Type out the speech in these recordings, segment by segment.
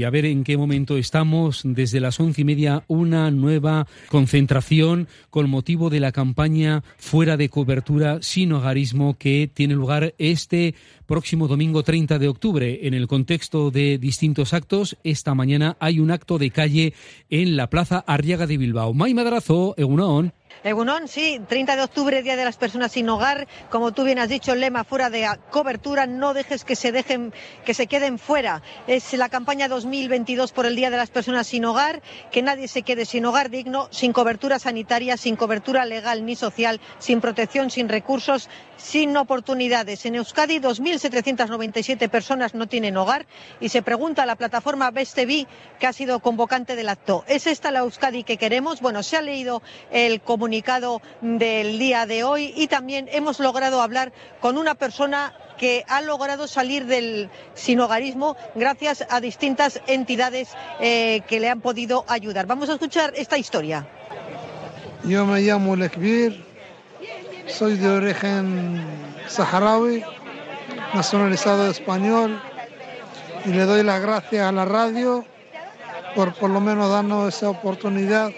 Y a ver en qué momento estamos. Desde las once y media, una nueva concentración con motivo de la campaña Fuera de cobertura sin hogarismo que tiene lugar este próximo domingo 30 de octubre. En el contexto de distintos actos, esta mañana hay un acto de calle en la Plaza Arriaga de Bilbao. May Madrazo, Egunon. Egunon, sí, 30 de octubre, Día de las Personas sin Hogar. Como tú bien has dicho, el lema fuera de cobertura, no dejes que se dejen, que se queden fuera. Es la campaña 2022 por el Día de las Personas sin Hogar, que nadie se quede sin hogar digno, sin cobertura sanitaria, sin cobertura legal ni social, sin protección, sin recursos, sin oportunidades. En Euskadi, 2.797 personas no tienen hogar y se pregunta a la plataforma Bestevi, que ha sido convocante del acto, ¿es esta la Euskadi que queremos? Bueno, se ha leído el comunicado del día de hoy y también hemos logrado hablar con una persona que ha logrado salir del sinogarismo gracias a distintas entidades eh, que le han podido ayudar. Vamos a escuchar esta historia. Yo me llamo Lekbir, soy de origen saharaui, nacionalizado español, y le doy las gracias a la radio por por lo menos darnos esa oportunidad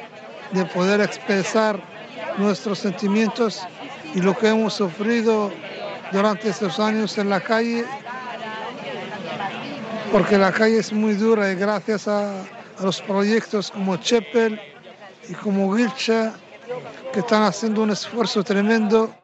de poder expresar nuestros sentimientos y lo que hemos sufrido durante estos años en la calle, porque la calle es muy dura y gracias a, los proyectos como Chepel y como Gilcha, que están haciendo un esfuerzo tremendo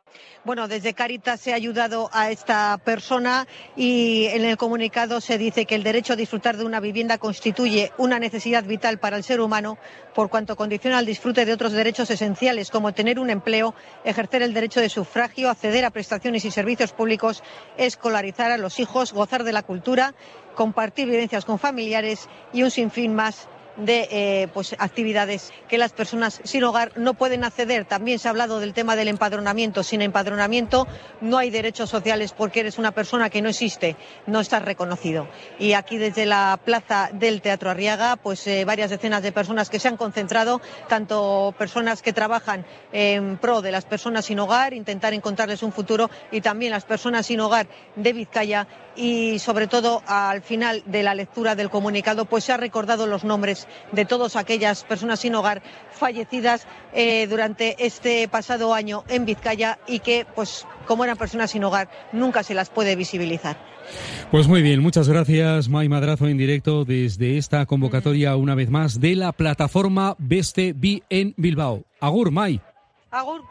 bueno, desde Caritas se ha ayudado a esta persona y en el comunicado se dice que el derecho a disfrutar de una vivienda constituye una necesidad vital para el ser humano por cuanto condiciona el disfrute de otros derechos esenciales como tener un empleo, ejercer el derecho de sufragio, acceder a prestaciones y servicios públicos, escolarizar a los hijos, gozar de la cultura, compartir vivencias con familiares y un sinfín más de eh, pues, actividades que las personas sin hogar no pueden acceder. También se ha hablado del tema del empadronamiento. Sin empadronamiento no hay derechos sociales porque eres una persona que no existe, no estás reconocido. Y aquí desde la plaza del Teatro Arriaga, pues eh, varias decenas de personas que se han concentrado, tanto personas que trabajan en pro de las personas sin hogar, intentar encontrarles un futuro, y también las personas sin hogar de Vizcaya y sobre todo al final de la lectura del comunicado pues se ha recordado los nombres de todas aquellas personas sin hogar fallecidas eh, durante este pasado año en Vizcaya y que pues como eran personas sin hogar nunca se las puede visibilizar. Pues muy bien, muchas gracias May Madrazo en directo desde esta convocatoria una vez más de la plataforma Beste B en Bilbao. Agur May. Agur.